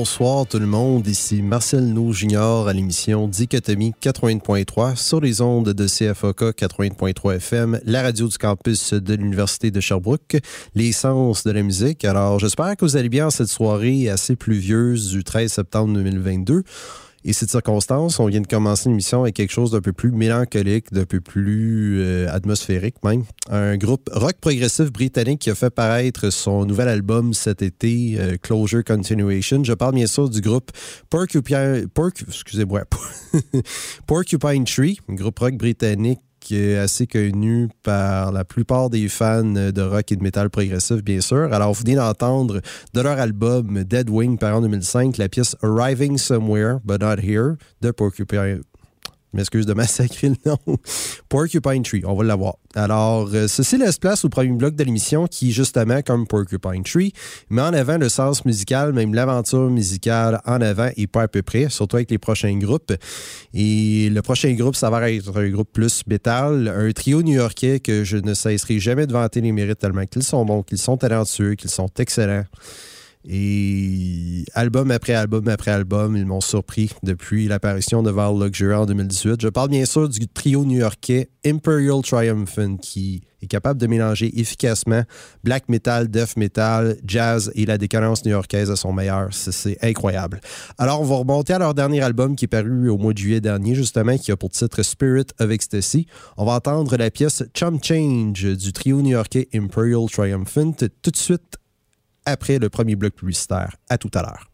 Bonsoir tout le monde, ici Marcel Nou Junior à l'émission Dichotomie 80.3 sur les ondes de CFOK 80.3 FM, la radio du campus de l'Université de Sherbrooke, l'essence de la musique. Alors j'espère que vous allez bien cette soirée assez pluvieuse du 13 septembre 2022. Et cette circonstance, on vient de commencer une émission avec quelque chose d'un peu plus mélancolique, d'un peu plus euh, atmosphérique même. Un groupe rock progressif britannique qui a fait paraître son nouvel album cet été, euh, Closure Continuation. Je parle bien sûr du groupe Porcupine, Tree, groupe rock britannique qui est assez connu par la plupart des fans de rock et de métal progressif, bien sûr. Alors, vous venez d'entendre de leur album Dead Wing, par en 2005, la pièce Arriving Somewhere, But Not Here, de Porcupine, m'excuse de massacrer le nom. Porcupine Tree, on va l'avoir. Alors, euh, ceci laisse place au premier bloc de l'émission qui, justement, comme Porcupine Tree, met en avant le sens musical, même l'aventure musicale en avant et pas à peu près, surtout avec les prochains groupes. Et le prochain groupe, va être un groupe plus métal, un trio new-yorkais que je ne cesserai jamais de vanter les mérites tellement qu'ils sont bons, qu'ils sont talentueux, qu'ils sont excellents. Et album après album après album, ils m'ont surpris depuis l'apparition de Val Luxury en 2018. Je parle bien sûr du trio new-yorkais Imperial Triumphant qui est capable de mélanger efficacement black metal, death metal, jazz et la décadence new-yorkaise à son meilleur. C'est incroyable. Alors, on va remonter à leur dernier album qui est paru au mois de juillet dernier, justement, qui a pour titre Spirit of Ecstasy. On va entendre la pièce Chum Change du trio new-yorkais Imperial Triumphant tout de suite après le premier bloc publicitaire. À tout à l'heure.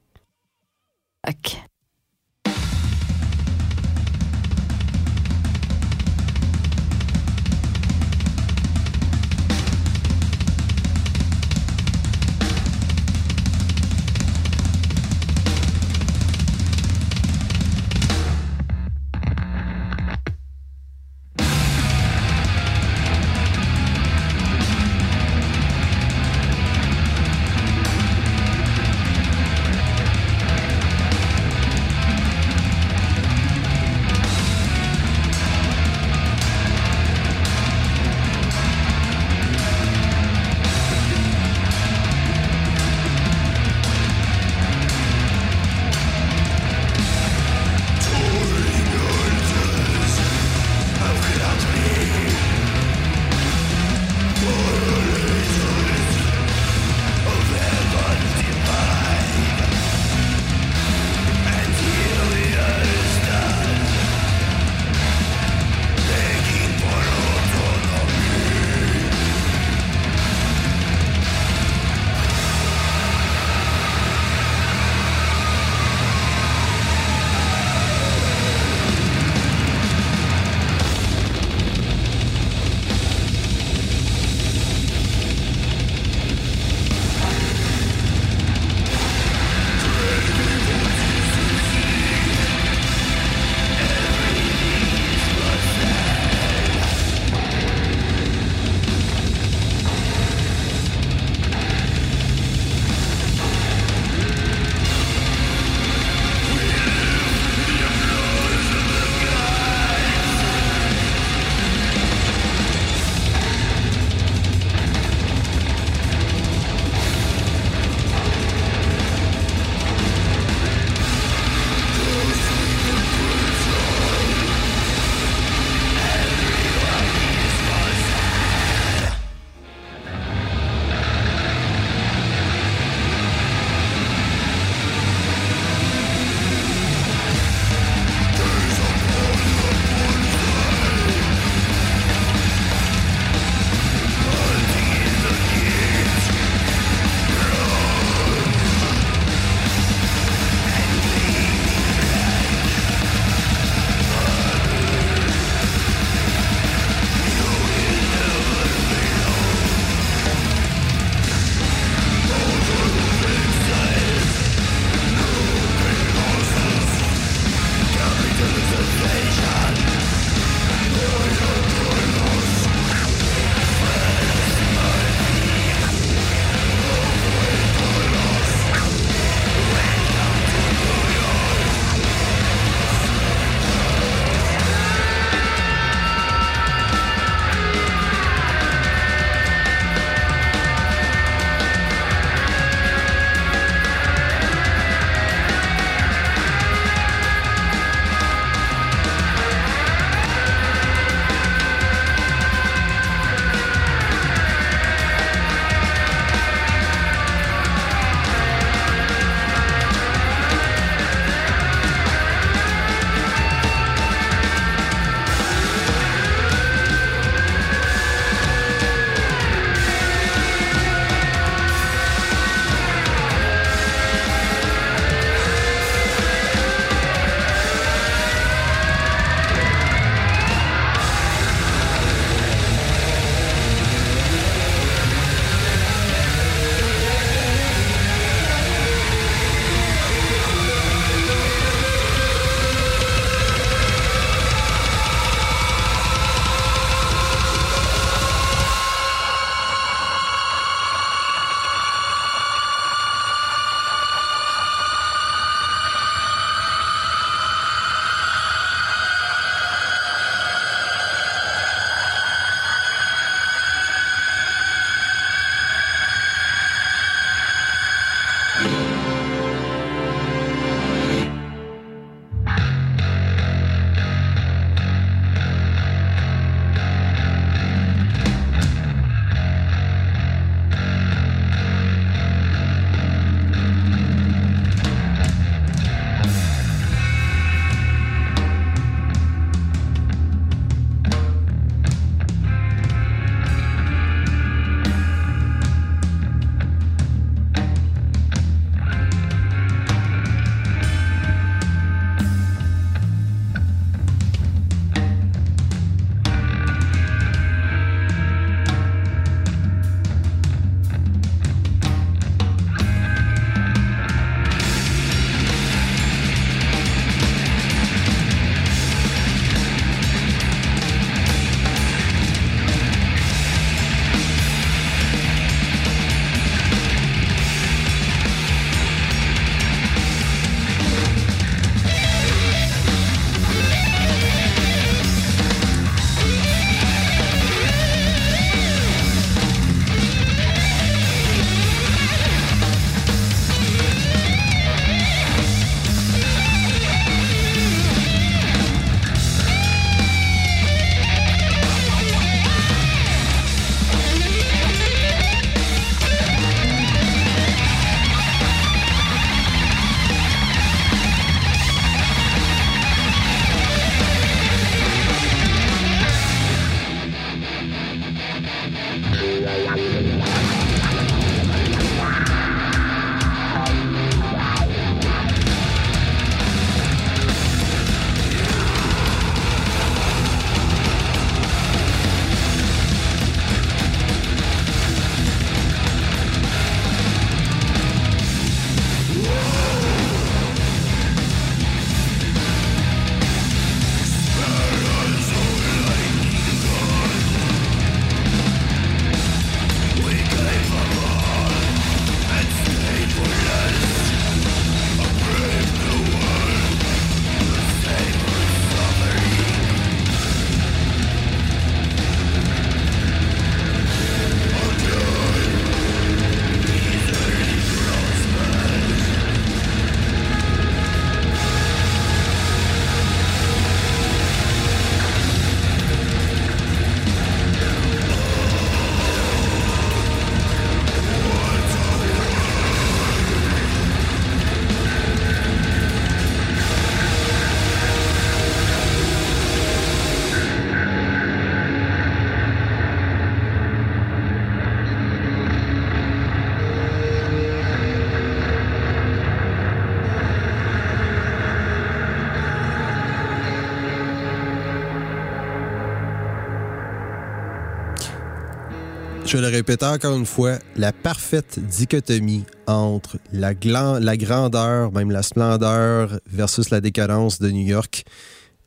Je le répète encore une fois, la parfaite dichotomie entre la, grandeur, même la splendeur versus la décadence de New York.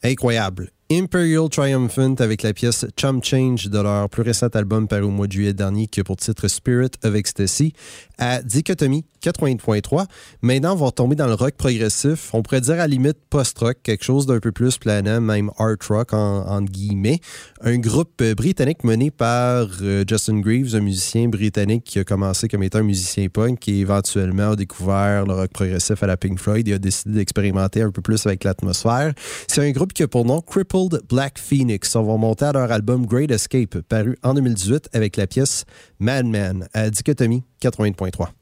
Incroyable. Imperial Triumphant avec la pièce Chum Change de leur plus récent album paru au mois de juillet dernier qui a pour titre Spirit of Ecstasy à Dichotomie 80.3. Maintenant, on va retomber dans le rock progressif. On pourrait dire à la limite post-rock, quelque chose d'un peu plus planant, même art rock en, guillemets. Un groupe euh, britannique mené par euh, Justin Greaves, un musicien britannique qui a commencé comme étant un musicien punk et éventuellement a découvert le rock progressif à la Pink Floyd et a décidé d'expérimenter un peu plus avec l'atmosphère. C'est un groupe qui a pour nom Crippled Black Phoenix. On va monter à leur album Great Escape, paru en 2018 avec la pièce Madman à Dichotomie 80.3.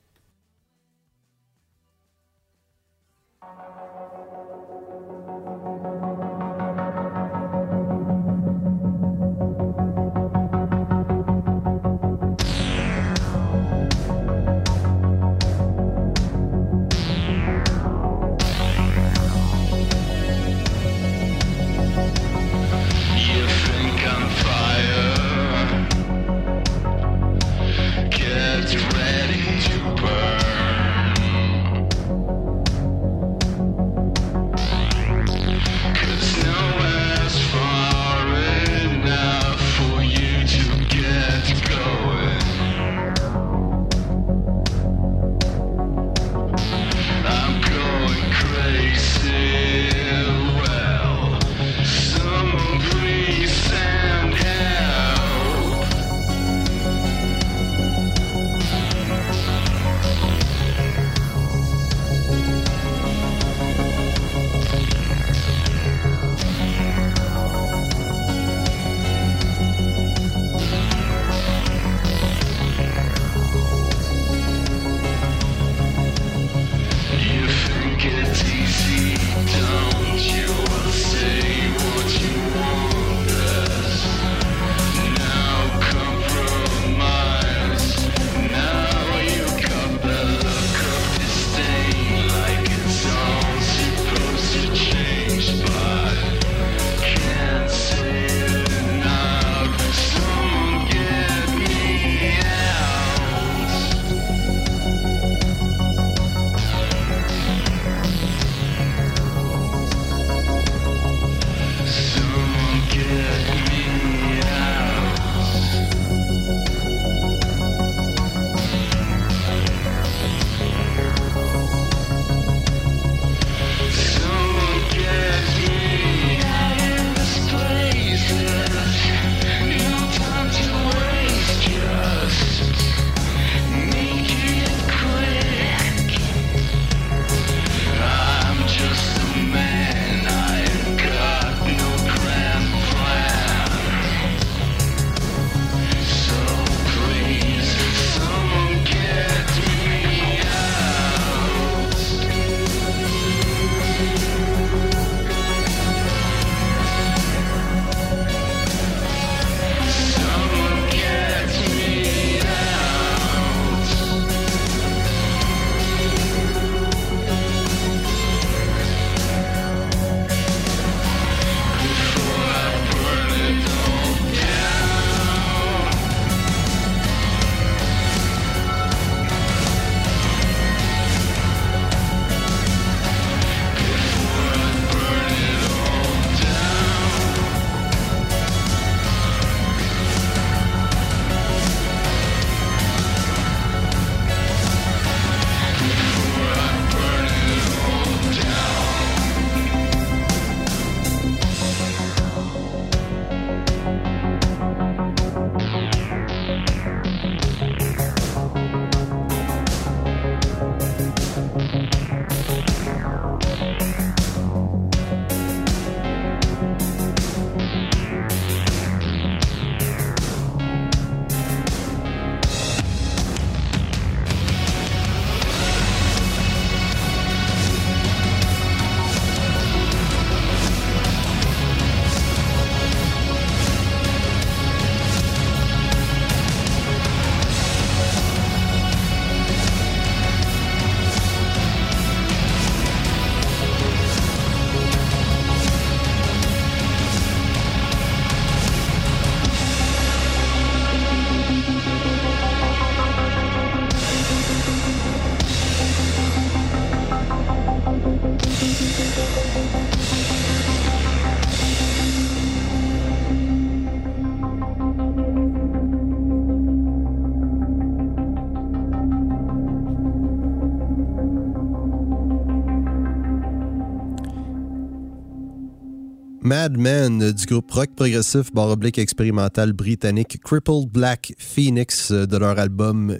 Madman du groupe rock progressif barre oblique expérimental britannique Crippled Black Phoenix euh, de leur album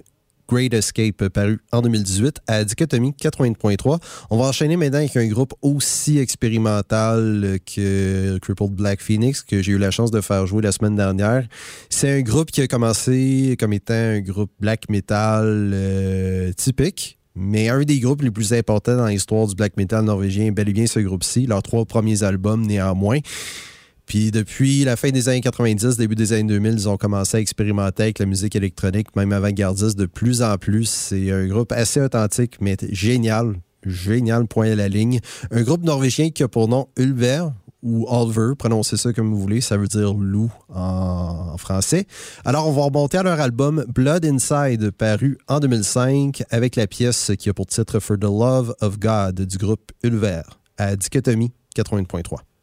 Great Escape paru en 2018 à Dichotomie 80.3. On va enchaîner maintenant avec un groupe aussi expérimental que Crippled Black Phoenix que j'ai eu la chance de faire jouer la semaine dernière. C'est un groupe qui a commencé comme étant un groupe black metal euh, typique. Mais un des groupes les plus importants dans l'histoire du black metal norvégien, bel et bien ce groupe-ci, leurs trois premiers albums néanmoins. Puis depuis la fin des années 90, début des années 2000, ils ont commencé à expérimenter avec la musique électronique, même avant-gardiste de plus en plus. C'est un groupe assez authentique, mais génial. Génial, point à la ligne. Un groupe norvégien qui a pour nom Ulver, ou Olver, prononcez ça comme vous voulez, ça veut dire loup en, en, français. Alors, on va remonter à leur album Blood Inside, paru en 2005, avec la pièce qui a pour titre For the Love of God du groupe Ulver, à Dichotomie 80.3.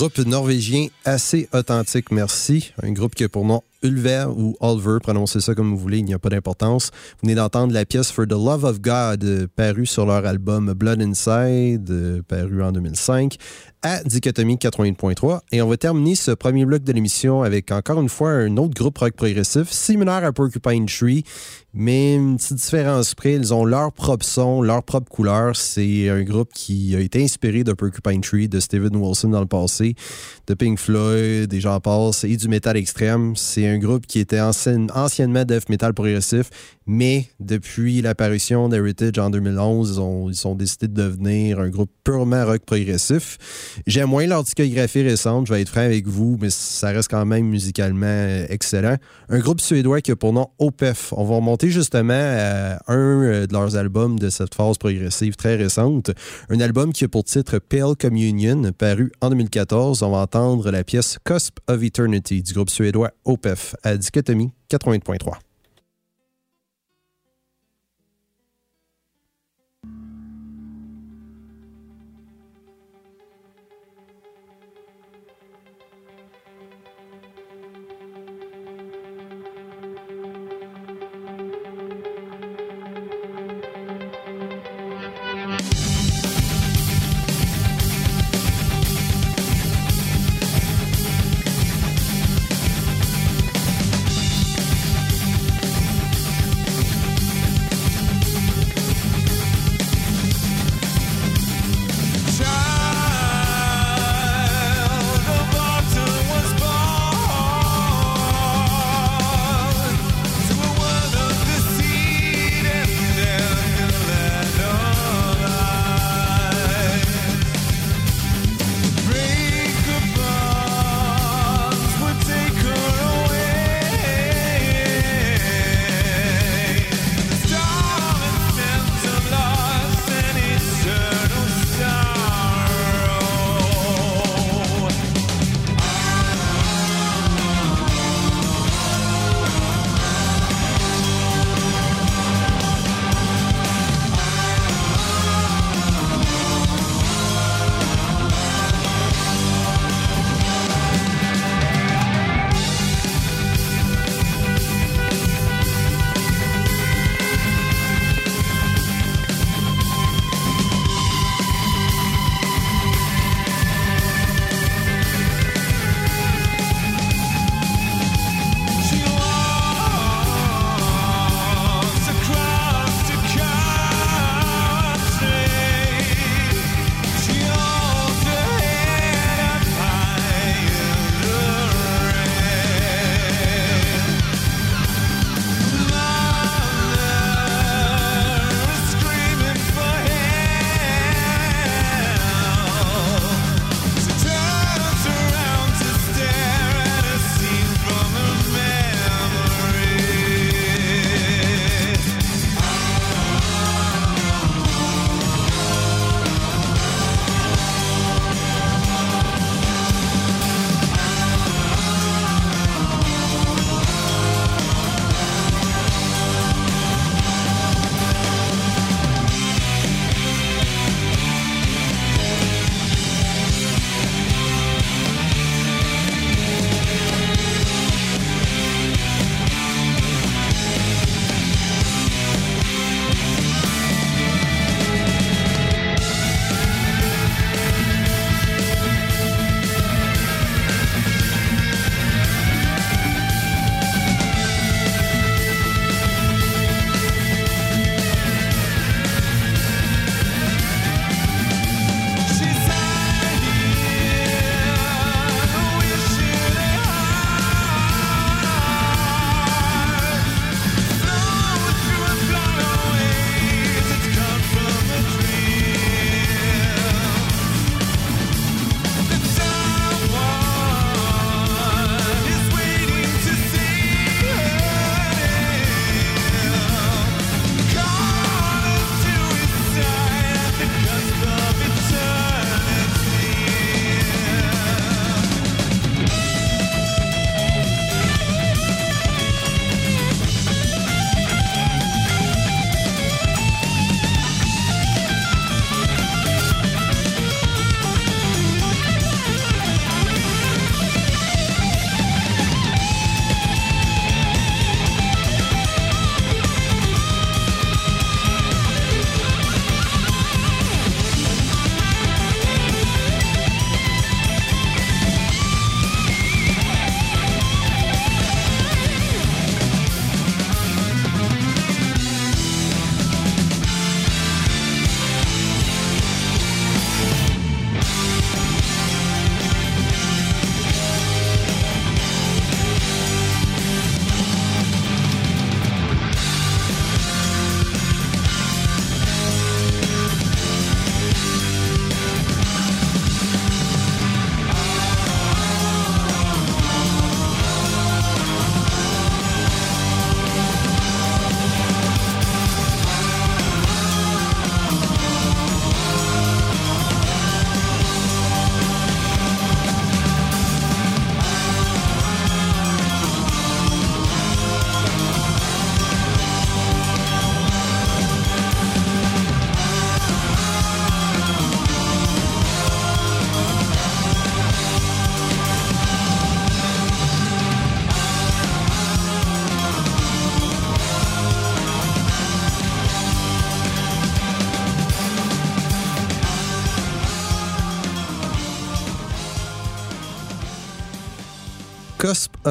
Groupe norvégien assez authentique, merci. Un groupe qui a pour nom Ulver ou Ulver, prononcez ça comme vous voulez, il n'y a pas d'importance. Vous venez d'entendre la pièce For the Love of God, euh, parue sur leur album Blood Inside, euh, paru en 2005, à Dichotomie 80.3. Et on va terminer ce premier bloc de l'émission avec encore une fois un autre groupe rock progressif, similaire à Porcupine Tree, mais une petite différence près. Ils ont leur propre son, leur propre couleur. C'est un groupe qui a été inspiré de Porcupine Tree, de Steven Wilson dans le passé, de Pink Floyd, des gens passent, et du métal extrême. C'est un groupe qui était anciennement death metal progressif, mais depuis l'apparition d'Heritage en 2011, ils ont, ils ont, décidé de devenir un groupe purement rock progressif. J'aime moins leur discographie récente, je vais être franc avec vous, mais ça reste quand même musicalement excellent. Un groupe suédois qui a pour nom OPEF. On va remonter justement à un de leurs albums de cette phase progressive très récente. Un album qui a pour titre Pale Communion, paru en 2014. On va entendre la pièce Cusp of Eternity du groupe suédois OPEF à Dichotomie 80.3.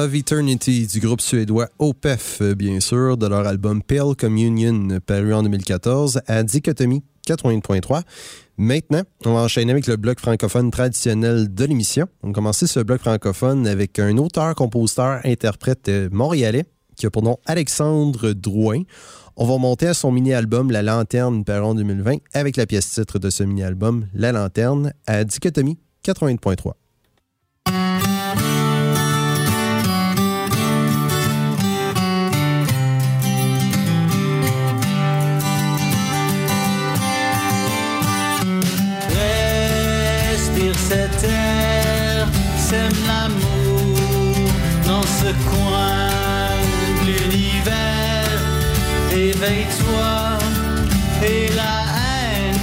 of Eternity du groupe suédois OPEF, bien sûr, de leur album Pale Communion, paru en 2014 à Dichotomie 81.3. Maintenant, on va enchaîner avec le bloc francophone traditionnel de l'émission. On va commencer ce bloc francophone avec un auteur, compositeur, interprète euh, montréalais qui a pour nom Alexandre Drouin. On va monter à son mini-album La Lanterne, paru en 2020, avec la pièce titre de ce mini-album, La Lanterne, à Dichotomie 80.3. coin de l'univers. Éveille-toi et la haine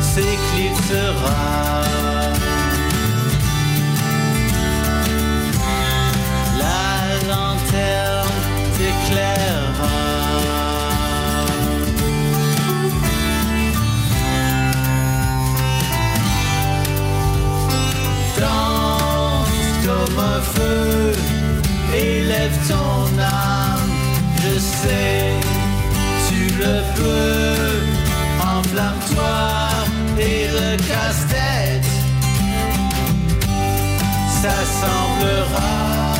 s'éclipsera. Élève ton âme, je sais, tu le peux, enflamme-toi et le casse-tête s'assemblera.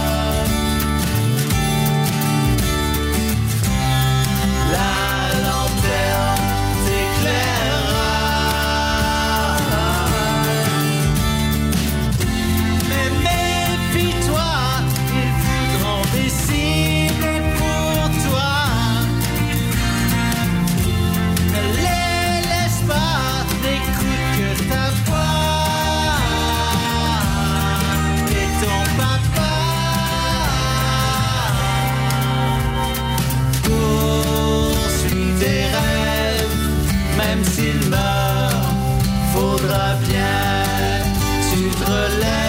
Tu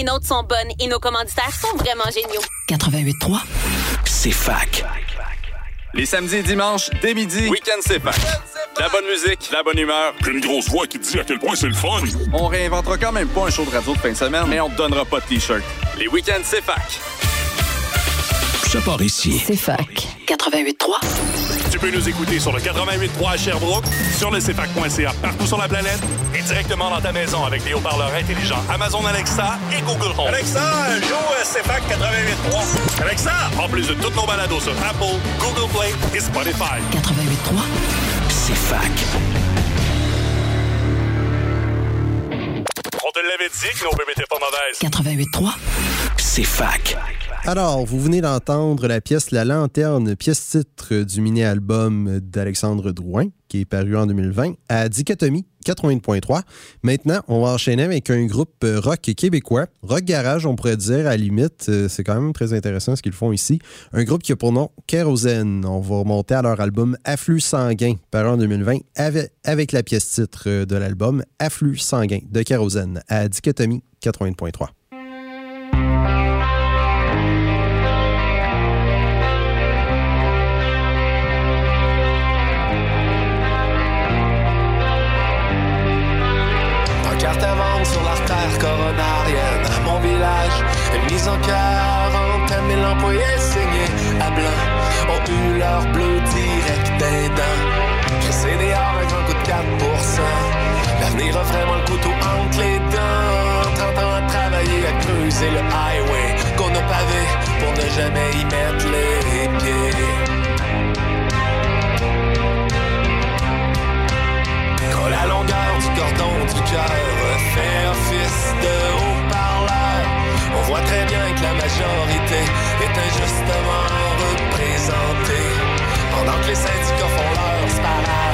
les nôtres sont bonnes et nos commanditaires sont vraiment géniaux. 88.3. C'est fac. Les samedis et dimanches, dès midi, Week-end c'est fac. La bonne musique, la bonne humeur. Puis une grosse voix qui te dit à quel point c'est le fun. On réinventera quand même pas un show de radio de fin de semaine, mais on te donnera pas de t-shirt. Les week-ends c'est fac. Ça part ici. C'est fac. 88.3. Tu peux nous écouter sur le 88.3 à Sherbrooke, sur le CFAC.ca partout sur la planète et directement dans ta maison avec des haut-parleurs intelligents Amazon Alexa et Google Home. Alexa, joue CFAC 88.3. Alexa, en plus de toutes nos balados sur Apple, Google Play et Spotify. 88.3. C'est fac. On te l'avait dit que nos bébés étaient pas mauvaises. 88.3. C'est fac. Alors, vous venez d'entendre la pièce La Lanterne, pièce titre du mini-album d'Alexandre Drouin, qui est paru en 2020, à Dichotomie 80.3. Maintenant, on va enchaîner avec un groupe euh, rock québécois, rock garage, on pourrait dire, à limite. Euh, C'est quand même très intéressant ce qu'ils font ici. Un groupe qui a pour nom Kérosène. On va remonter à leur album Afflux sanguin, paru en 2020, avec, avec la pièce titre euh, de l'album Afflux sanguin de Kérosène, à Dichotomie 80.3. coronarienne. Mon village est mis en quarantaine, mais l'employé saigné à blanc ont eu leur bleu direct des dents. Crissé dehors avec un coup de 4% L'avenir a vraiment le couteau entre les dents. 30 ans à travailler, à creuser le highway qu'on a pavé pour ne jamais y mettre les pieds. La longueur du cordon du cœur fait office de haut-parleur, on voit très bien que la majorité est injustement représentée. Pendant que les syndicats font leur sparage,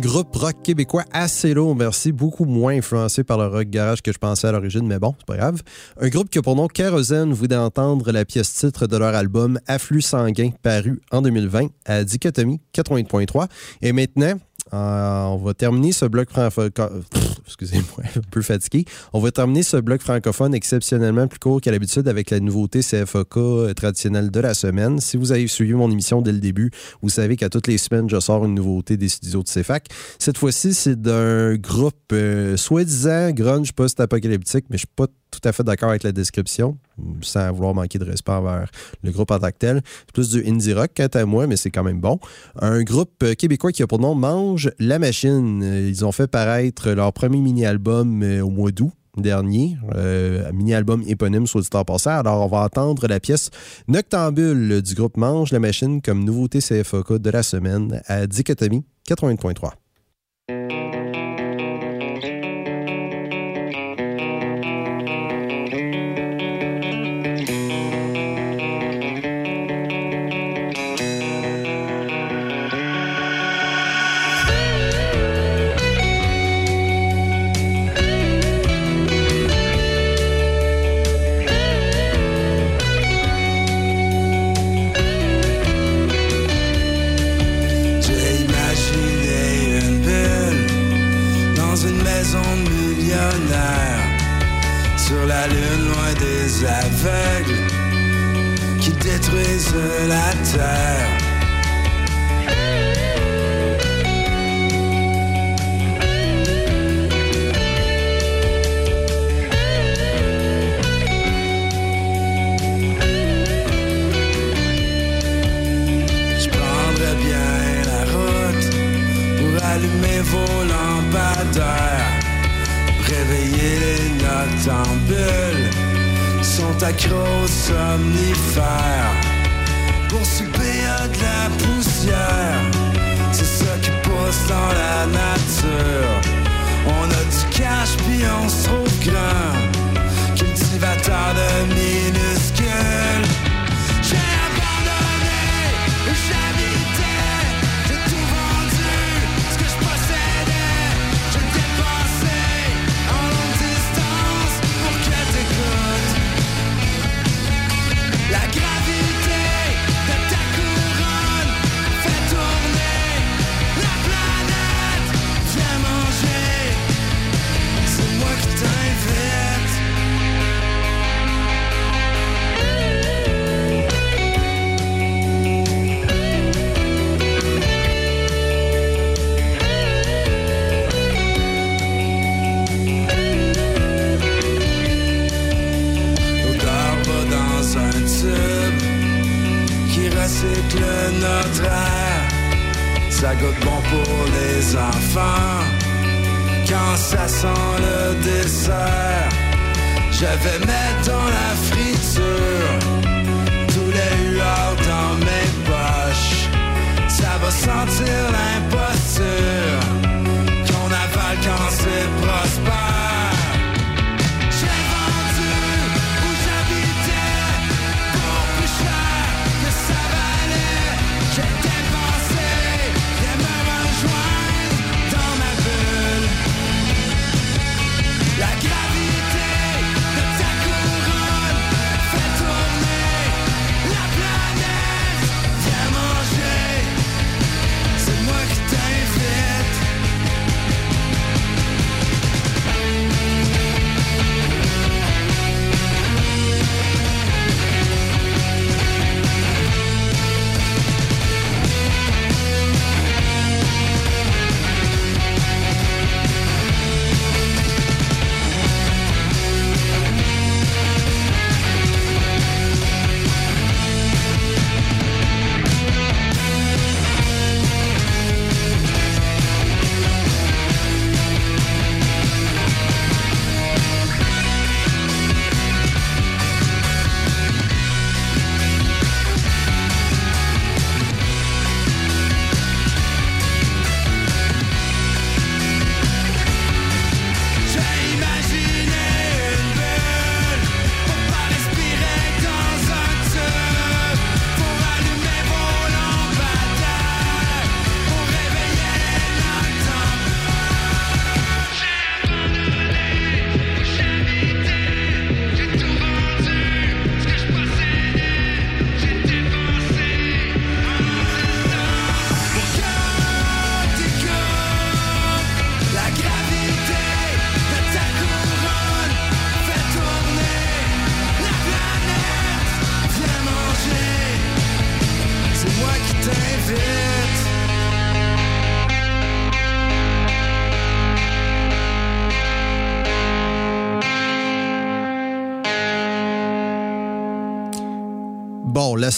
groupe rock québécois assez lourd, merci, beaucoup moins influencé par le rock garage que je pensais à l'origine, mais bon, c'est pas grave. Un groupe qui a pour nom Kérosène, vous d'entendre la pièce titre de leur album Afflux sanguin, paru en 2020 à Dichotomie 88.3. Et maintenant, euh, on va terminer ce bloc francophone. Excusez-moi, un peu fatigué. On va terminer ce bloc francophone exceptionnellement plus court qu'à l'habitude avec la nouveauté CFOK euh, traditionnelle de la semaine. Si vous avez suivi mon émission dès le début, vous savez qu'à toutes les semaines, je sors une nouveauté des studios de CFAC. Cette fois-ci, c'est d'un groupe euh, soi-disant grunge post-apocalyptique, mais je suis pas tout à fait d'accord avec la description, sans vouloir manquer de respect envers le groupe en tant que tel. C'est plus du indie rock, quant à moi, mais c'est quand même bon. Un groupe euh, québécois qui a pour nom Mange la Machine. Euh, Ils ont fait paraître leur premier mini-album euh, au mois d'août dernier, euh, mini-album éponyme sur le temps passé. Alors, on va entendre la pièce Noctambule du groupe Mange la Machine comme nouveauté CFOK de la semaine à Dichotomie 80.3.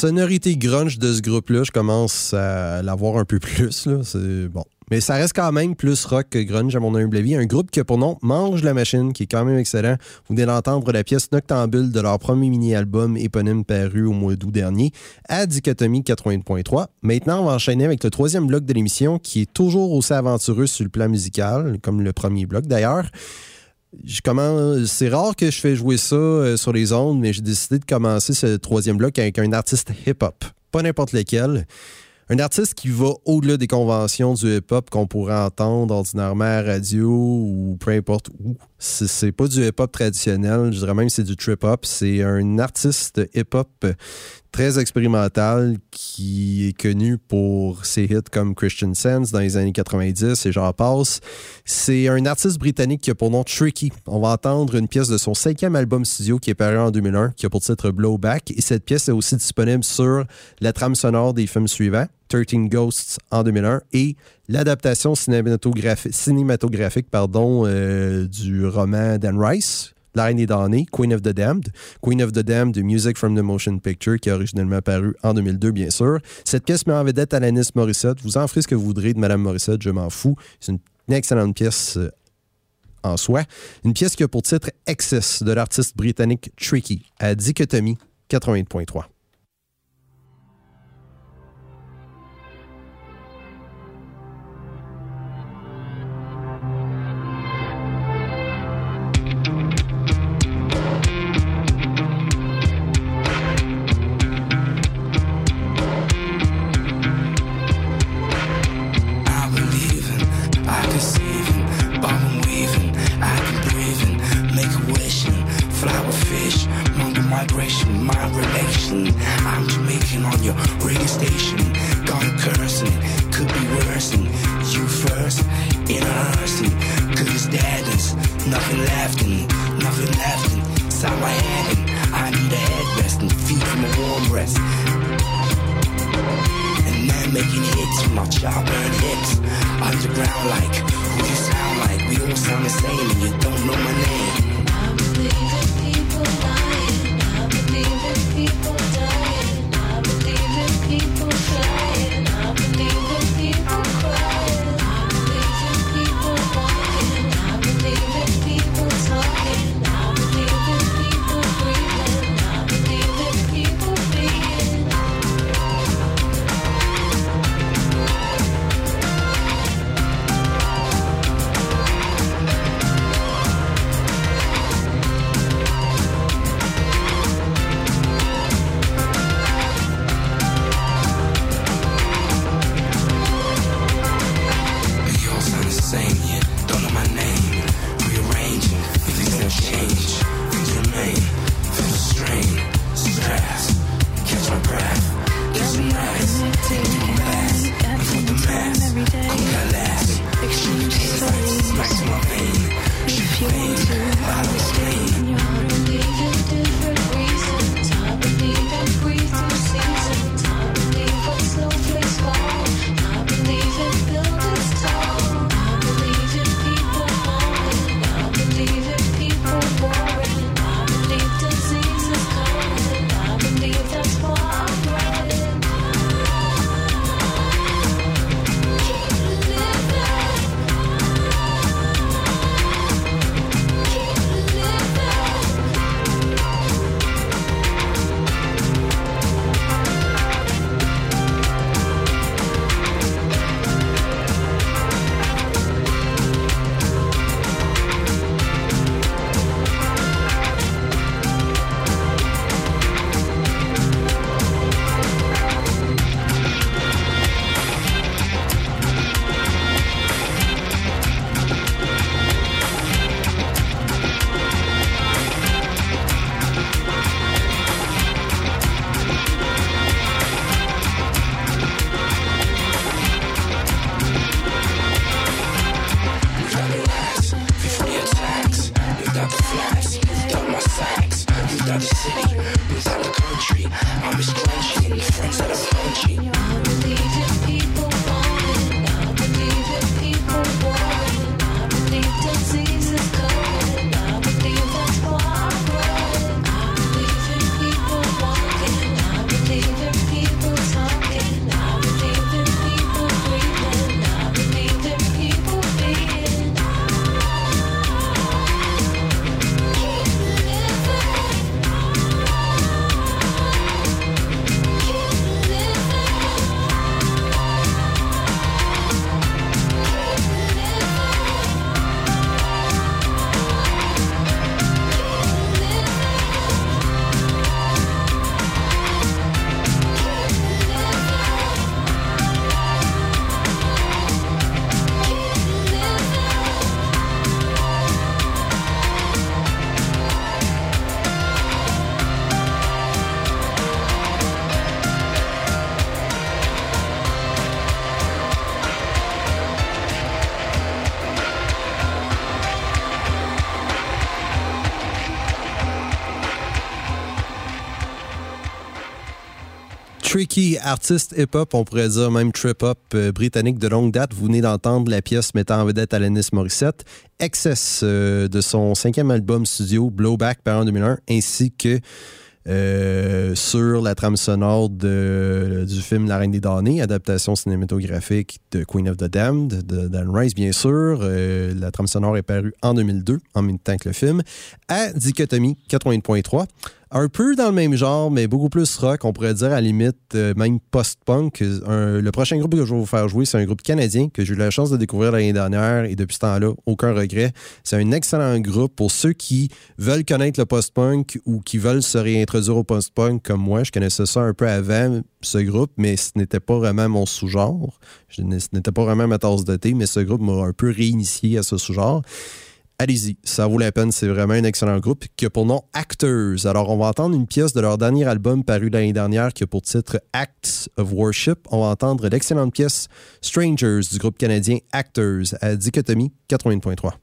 sonorité grunge de ce groupe-là, je commence à l'avoir un peu plus. C'est bon. Mais ça reste quand même plus rock que grunge, à mon humble avis. Un groupe qui a pour nom Mange la Machine, qui est quand même excellent. Vous venez d'entendre la pièce Noctambule de leur premier mini-album éponyme paru au mois d'août dernier à Dichotomie 80.3. Maintenant, on va enchaîner avec le troisième bloc de l'émission qui est toujours aussi aventureux sur le plan musical, comme le premier bloc d'ailleurs. Je commence, c'est rare que je fais jouer ça euh, sur les ondes, mais j'ai décidé de commencer ce troisième bloc avec un artiste hip-hop. Pas n'importe lequel. Un artiste qui va au-delà des conventions du hip-hop qu'on pourrait entendre ordinairement à radio ou peu importe où. C'est pas du hip-hop traditionnel, je dirais même que c'est du trip-hop. C'est un artiste hip-hop très expérimental qui est connu pour ses hits comme Christian Sense dans les années 90 et j'en passe. C'est un artiste britannique qui a pour nom Tricky. On va entendre une pièce de son cinquième album studio qui est paru en 2001, qui a pour titre Blowback. Et cette pièce est aussi disponible sur la trame sonore des films suivants. 13 Ghosts en 2001 et l'adaptation cinématographique, cinématographique pardon, euh, du roman Dan Rice, La Reine des Queen of the Damned. Queen of the Damned, Music from the Motion Picture, qui a originellement paru en 2002, bien sûr. Cette pièce met en vedette Alanis Morissette. Vous en ferez ce que vous voudrez de Madame Morissette, je m'en fous. C'est une, une excellente pièce euh, en soi. Une pièce qui a pour titre Excess de l'artiste britannique Tricky à Dichotomie 88.3. Tricky, artiste hip-hop, on pourrait dire même trip-hop euh, britannique de longue date. Vous venez d'entendre la pièce mettant en vedette Alanis Morissette, Excess euh, de son cinquième album studio Blowback par en 2001, ainsi que euh, sur la trame sonore du film La Reine des Damnés, adaptation cinématographique de Queen of the Damned de Dan Rice, bien sûr. La trame sonore est parue en 2002, en même temps que le film, à Dichotomie 80.3. Un peu dans le même genre, mais beaucoup plus rock, on pourrait dire à la limite, euh, même post-punk. Un- le prochain groupe que je vais vous faire jouer, c'est un groupe canadien que j'ai eu la chance de découvrir l'année dernière et depuis ce temps-là, aucun regret. C'est un excellent groupe pour ceux qui veulent connaître le post-punk ou qui veulent se réintroduire au post-punk comme moi. Je connaissais ça un peu avant, ce groupe, mais ce n'était pas vraiment mon sous-genre. Ce n'était pas vraiment ma tasse de thé, mais ce groupe m'a un peu réinitié à ce sous-genre. Allez-y, ça vaut la peine, c'est vraiment un excellent groupe qui a pour nom Actors. Alors, on va entendre une pièce de leur dernier album paru l'année dernière qui a pour titre Acts of Worship. On va entendre l'excellente pièce Strangers du groupe canadien Actors à Dichotomie 80.3.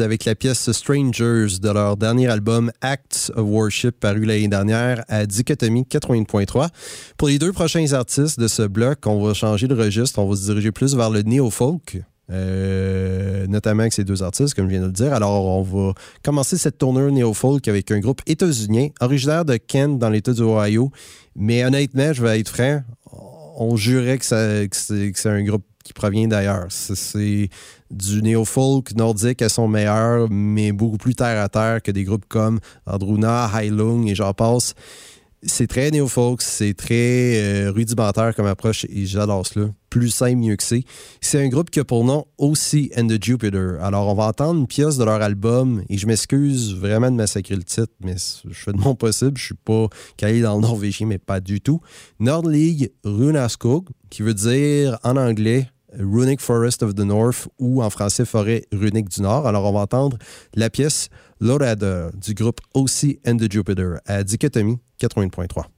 Avec la pièce Strangers de leur dernier album Acts of Worship paru l'année dernière à Dichotomie 80.3. Pour les deux prochains artistes de ce bloc, on va changer de registre, on va se diriger plus vers le néo-folk. euh, notamment avec ces deux artistes, comme je viens de le dire. Alors, on va commencer cette tournure néo-folk avec un groupe états-unien, originaire de Kent, dans l'État du Ohio. Mais honnêtement, je vais être franc, on jurait que, que c'est un groupe qui provient d'ailleurs. C'est du néo-folk nordique à son meilleur, mais beaucoup plus terre-à-terre que des groupes comme Andruna, Heilung et j'en passe. C'est très néo-folk, c'est très euh, rudimentaire comme approche et j'adore cela. Plus simple, mieux que c'est. C'est un groupe qui a pour nom OC and the Jupiter. Alors, on va entendre une pièce de leur album et je m'excuse vraiment de massacrer le titre, mais je fais de mon possible. Je suis pas calé dans le norvégien, mais pas du tout. Nordlig Runaskog, qui veut dire en anglais Runic Forest of the North ou en français Forêt runique du Nord. Alors, on va entendre la pièce Lorada du groupe OC and the Jupiter à Dichotomie 80.3.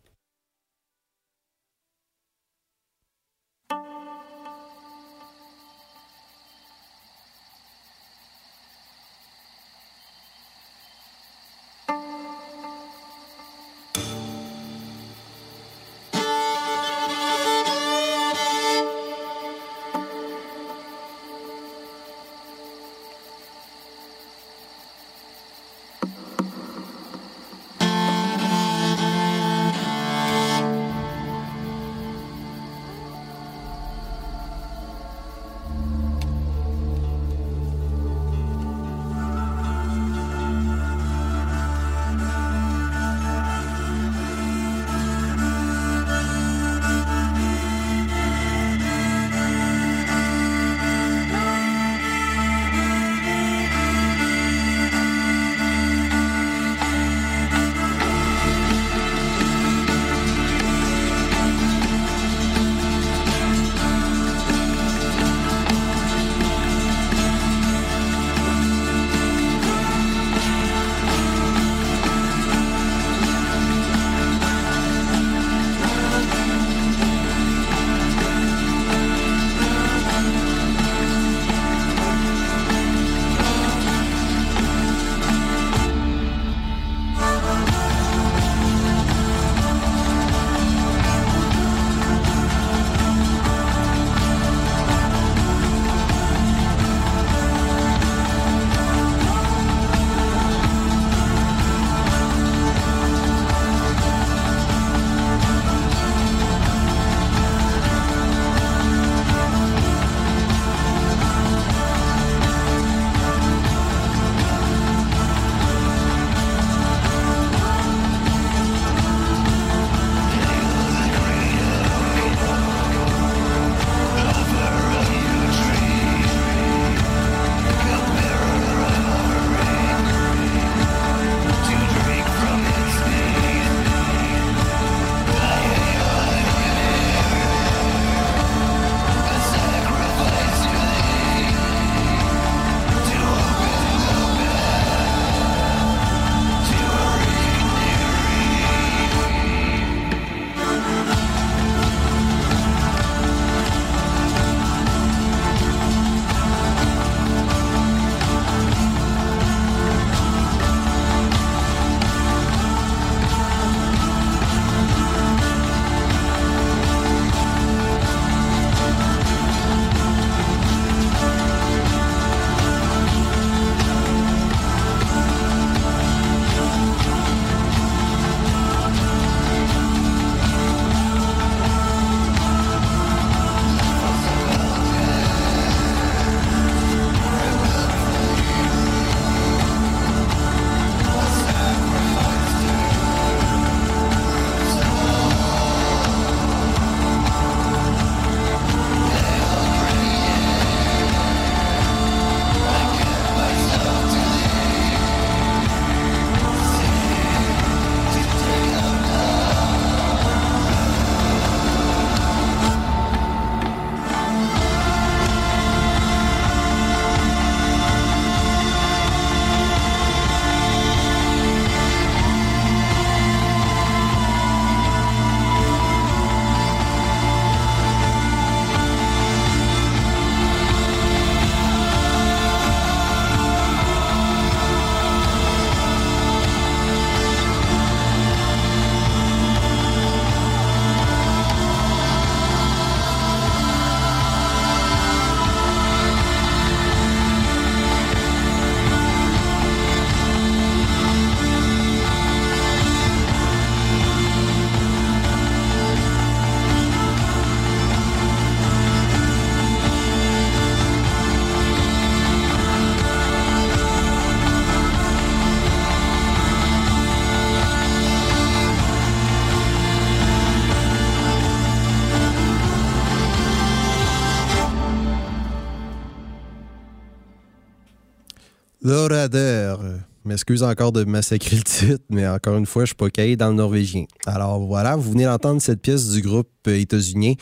M'excuse encore de massacrer le titre, mais encore une fois, je suis pas caillé dans le norvégien. Alors voilà, vous venez d'entendre cette pièce du groupe euh, états-unien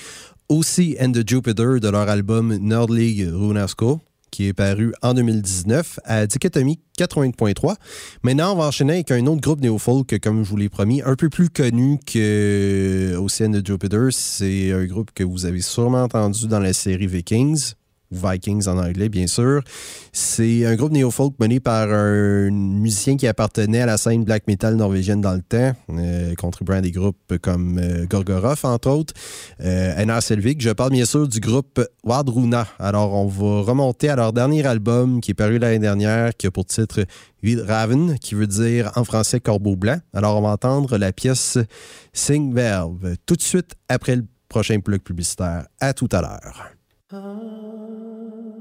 OC and the Jupiter de leur album Nordlig Runasco qui est paru en 2019 à Dichotomie 80.3. Maintenant, on va enchaîner avec un autre groupe néo-folk, comme je vous l'ai promis, un peu plus connu que OC and the Jupiter. C'est un groupe que vous avez sûrement entendu dans la série Vikings. Vikings en anglais, bien sûr. C'est un groupe néo-folk mené par un musicien qui appartenait à la scène black metal norvégienne dans le temps, euh, contribuant à des groupes comme euh, Gorgoroth, entre autres, euh, Selvig. Je parle bien sûr du groupe Wadruna. Alors, on va remonter à leur dernier album qui est paru l'année dernière, qui a pour titre Raven, qui veut dire en français corbeau blanc. Alors, on va entendre la pièce Sing Verve tout de suite après le prochain plug publicitaire. À tout à l'heure. Ah.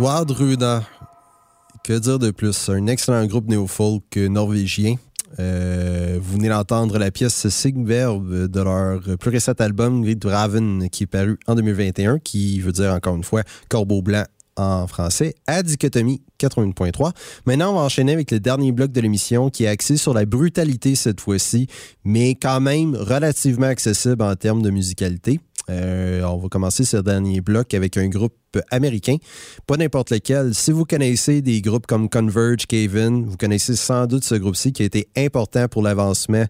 Wild Ruda. Que dire de plus? Un excellent groupe néo-folk norvégien. Euh, vous venez d'entendre la pièce Sigverb de leur plus récent album Grid Raven qui est paru en 2021, qui veut dire encore une fois Corbeau Blanc en français, à Dichotomie 81.3. Maintenant, on va enchaîner avec le dernier bloc de l'émission qui est axé sur la brutalité cette fois-ci, mais quand même relativement accessible en termes de musicalité. Euh, on va commencer ce dernier bloc avec un groupe américain, pas n'importe lequel. Si vous connaissez des groupes comme Converge, Caven, vous connaissez sans doute ce groupe-ci qui a été important pour l'avancement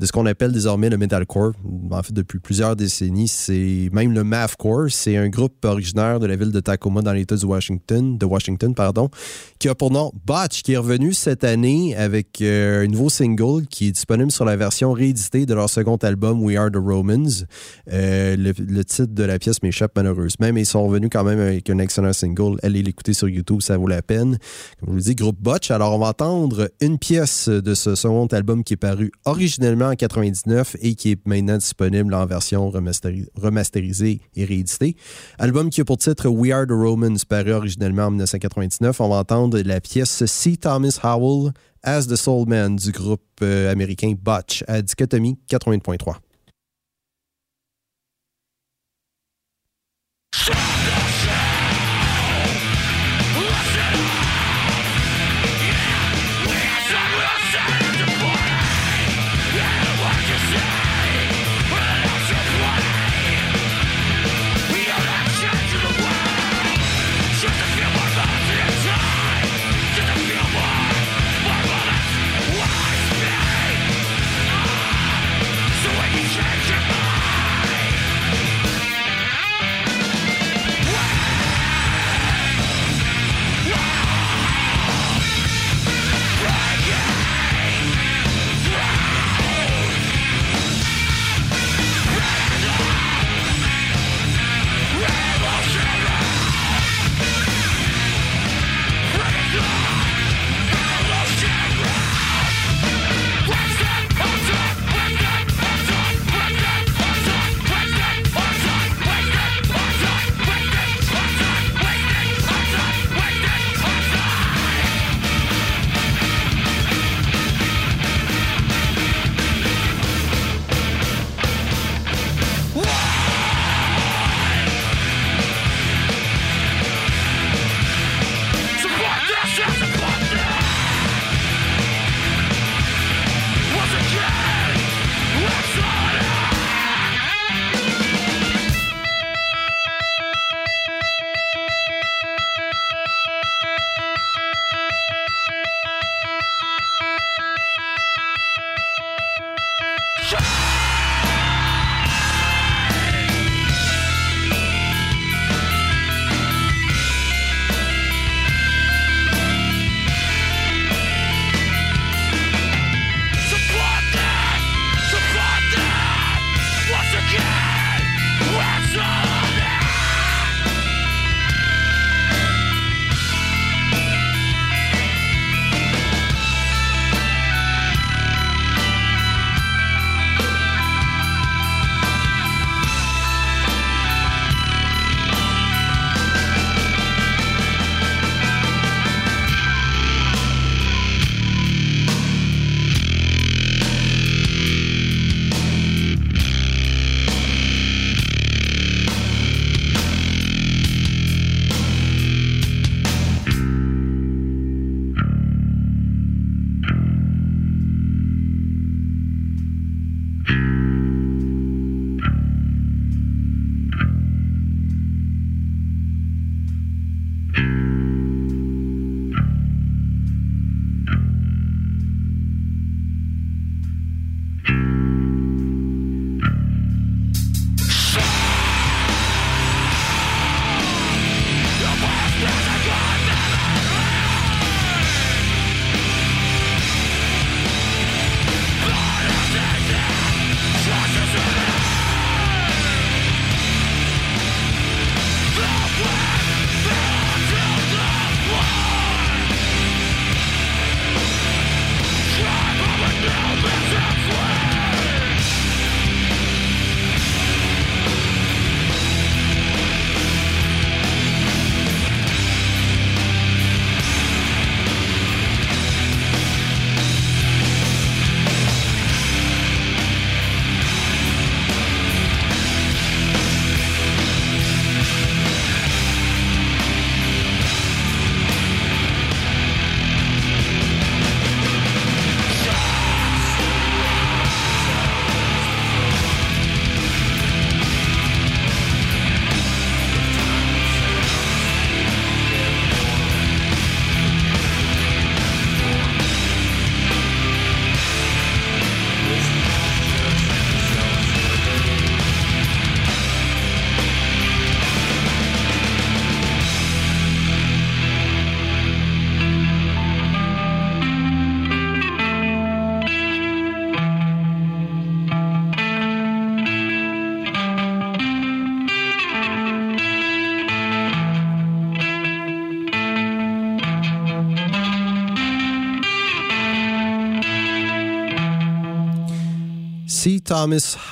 de ce qu'on appelle désormais le metalcore. En fait, depuis plusieurs décennies, c'est même le mathcore. C'est un groupe originaire de la ville de Tacoma dans l'État de Washington, de Washington, pardon, qui a pour nom Botch, qui est revenu cette année avec euh, un nouveau single qui est disponible sur la version rééditée de leur second album We Are the Romans. Euh, le, titre de la pièce m'échappe malheureusement, mais ils sont revenus quand même avec un excellent single. Allez l'écouter sur YouTube, ça vaut la peine. Comme je vous dis, groupe Botch. Alors, on va entendre une pièce de ce second album qui est paru originellement en 99 et qui est maintenant disponible en version remasteri- remasterisée et rééditée. Album qui a pour titre We Are the Romans, paru originellement en 1999. On va entendre la pièce C. Thomas Howell as the Soul Man du groupe euh, américain Botch à Dichotomie 80.3.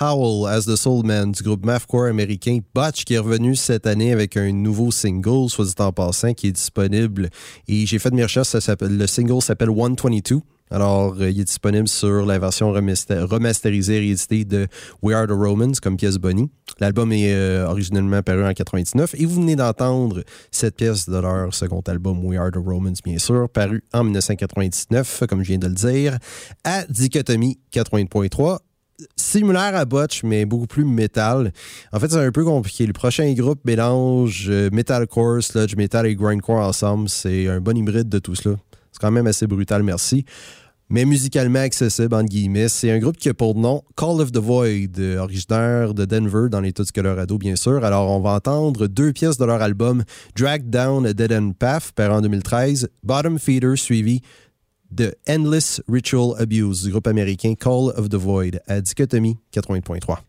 Howell as the Soul Man du groupe mathcore américain Botch qui est revenu cette année avec un nouveau single, soit dit en passant, qui est disponible. Et j'ai fait de mes recherches, le single s'appelle 122. Alors, euh, il est disponible sur la version remaster- remasterisée et rééditée de We Are the Romans comme pièce Bonnie. L'album est euh, originellement paru en 99 et vous venez d'entendre cette pièce de leur second album We Are the Romans, bien sûr, paru en 1999, comme je viens de le dire, à Dichotomie 80.3 similaire à Botch, mais beaucoup plus métal. En fait, c'est un peu compliqué. Le prochain groupe mélange euh, metalcore, sludge metal et grindcore ensemble. C'est un bon hybride de tout cela. C'est quand même assez brutal, merci. Mais musicalement accessible, entre guillemets. C'est un groupe qui a pour nom Call of the Void, euh, originaire de Denver, dans l'État du Colorado, bien sûr. Alors, on va entendre deux pièces de leur album Drag Down a Dead End Path, paru en 2013, Bottom Feeder, suivi de Endless Ritual Abuse du groupe américain Call of the Void à Dichotomie 80.3.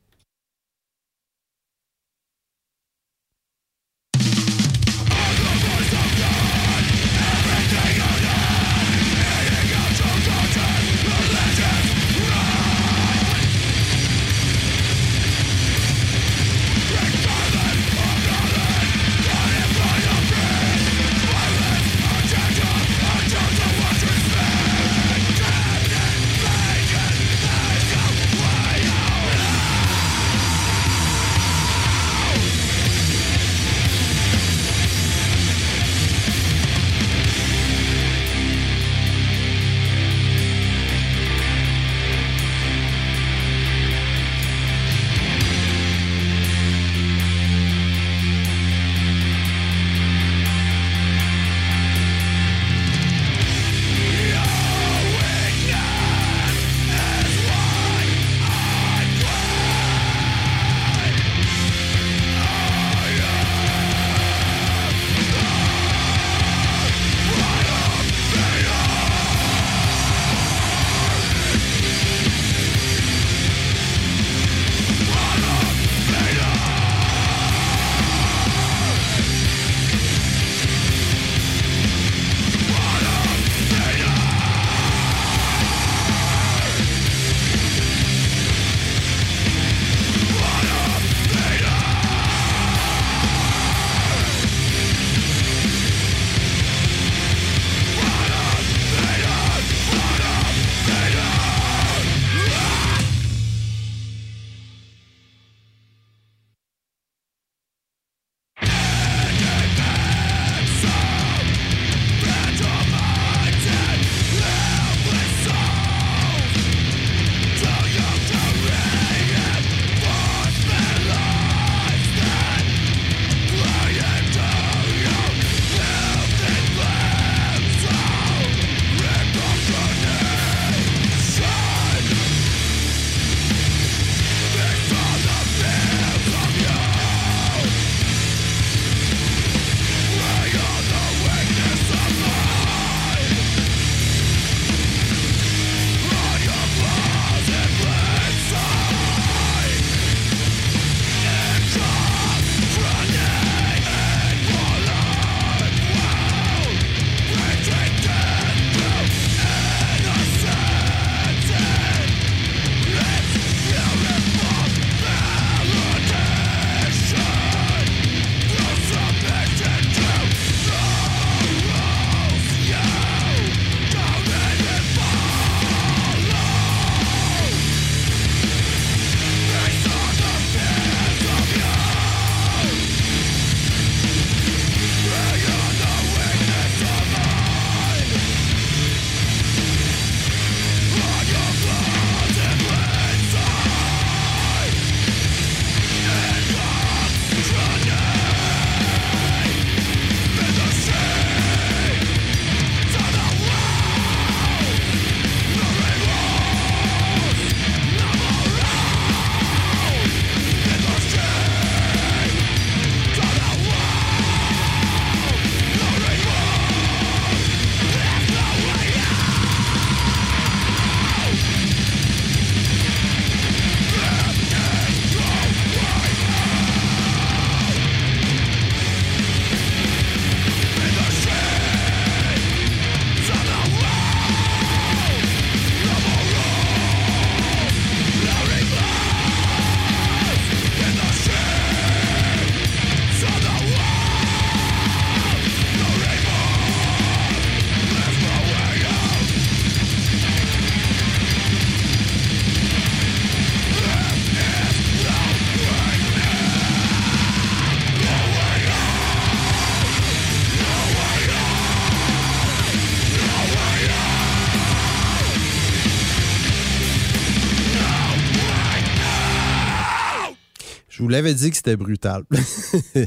vous l'avais dit que c'était brutal. vous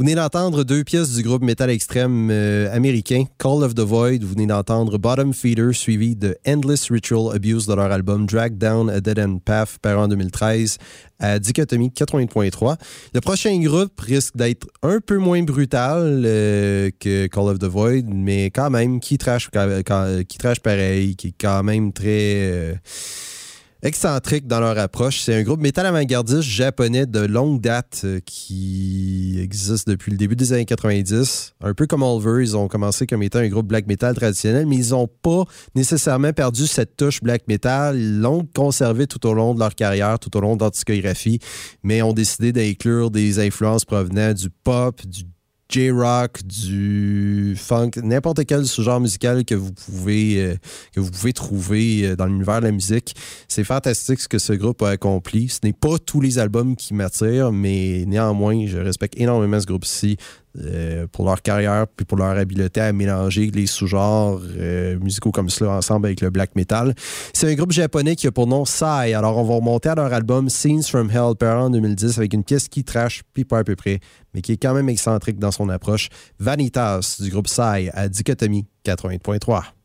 venez d'entendre deux pièces du groupe métal extrême euh, américain, Call of the Void. Vous venez d'entendre Bottom Feeder, suivi de Endless Ritual Abuse de leur album Drag Down a Dead End Path, paru en 2013, à Dichotomie 80.3. Le prochain groupe risque d'être un peu moins brutal euh, que Call of the Void, mais quand même, qui trash, qui trash pareil, qui est quand même très... euh, excentriques dans leur approche. C'est un groupe métal avant-gardiste japonais de longue date euh, qui existe depuis le début des années 90. Un peu comme Ulver, ils ont commencé comme étant un groupe black metal traditionnel, mais ils n'ont pas nécessairement perdu cette touche black metal. Ils l'ont conservé tout au long de leur carrière, tout au long de leur discographie, mais ont décidé d'inclure des influences provenant du pop, du J-rock, du funk, n'importe quel sous-genre musical que vous pouvez euh, que vous pouvez trouver euh, dans l'univers de la musique. C'est fantastique ce que ce groupe a accompli. Ce n'est pas tous les albums qui m'attirent, mais néanmoins, je respecte énormément ce groupe-ci euh, pour leur carrière puis pour leur habileté à mélanger les sous-genres euh, musicaux comme cela ensemble avec le black metal. C'est un groupe japonais qui a pour nom Sai. Alors, on va remonter à leur album Scenes from Hell, en 2010, avec une pièce qui trash, puis pas à peu près, mais qui est quand même excentrique dans son approche. Vanitas du groupe Sai à Dichotomie 80.3.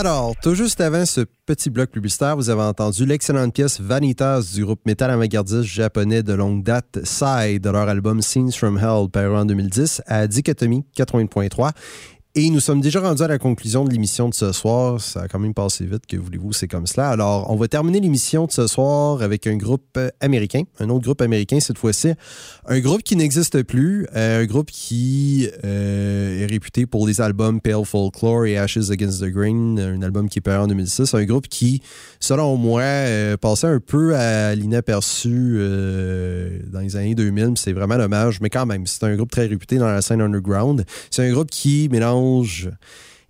Alors, tout juste avant ce petit bloc publicitaire, vous avez entendu l'excellente pièce Vanitas du groupe métal avant-gardiste japonais de longue date Side de leur album Scenes from Hell paru en 2010 à Dichotomie 80.3. Et nous sommes déjà rendus à la conclusion de l'émission de ce soir. Ça a quand même passé vite, que voulez-vous, c'est comme cela. Alors, on va terminer l'émission de ce soir avec un groupe américain, un autre groupe américain cette fois-ci. Un groupe qui n'existe plus, euh, un groupe qui euh, est réputé pour les albums Pale Folklore et Ashes Against the Grain, un album qui est paru en 2006. Un groupe qui, selon moi, euh, passait un peu à l'inaperçu dans les années 2000. C'est vraiment dommage, mais quand même, c'est un groupe très réputé dans la scène underground. C'est un groupe qui mélange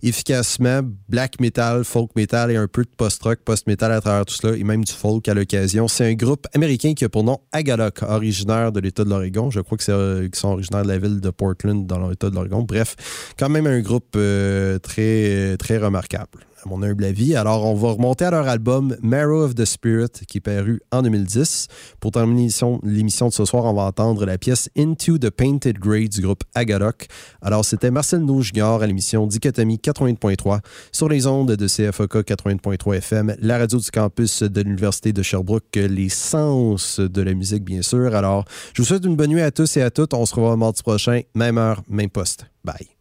efficacement black metal, folk metal et un peu de post-rock, post-metal à travers tout cela et même du folk à l'occasion. C'est un groupe américain qui a pour nom Agalok, originaire de l'État de l'Oregon. Je crois que euh, qu'ils sont originaires de la ville de Portland dans l'État de l'Oregon. Bref, quand même un groupe euh, très, très remarquable à mon humble avis. Alors, on va remonter à leur album Marrow of the Spirit, qui est paru en 2010. Pour terminer l'émission- de ce soir, on va entendre la pièce Into the Painted Grey du groupe Agadok. Alors, c'était Marcel No à l'émission Dichotomie 80.3 sur les ondes de CFOK 80.3 FM, la radio du campus de l'Université de Sherbrooke, les sens de la musique, bien sûr. Alors, je vous souhaite une bonne nuit à tous et à toutes. On se revoit mardi prochain, même heure, même poste. Bye.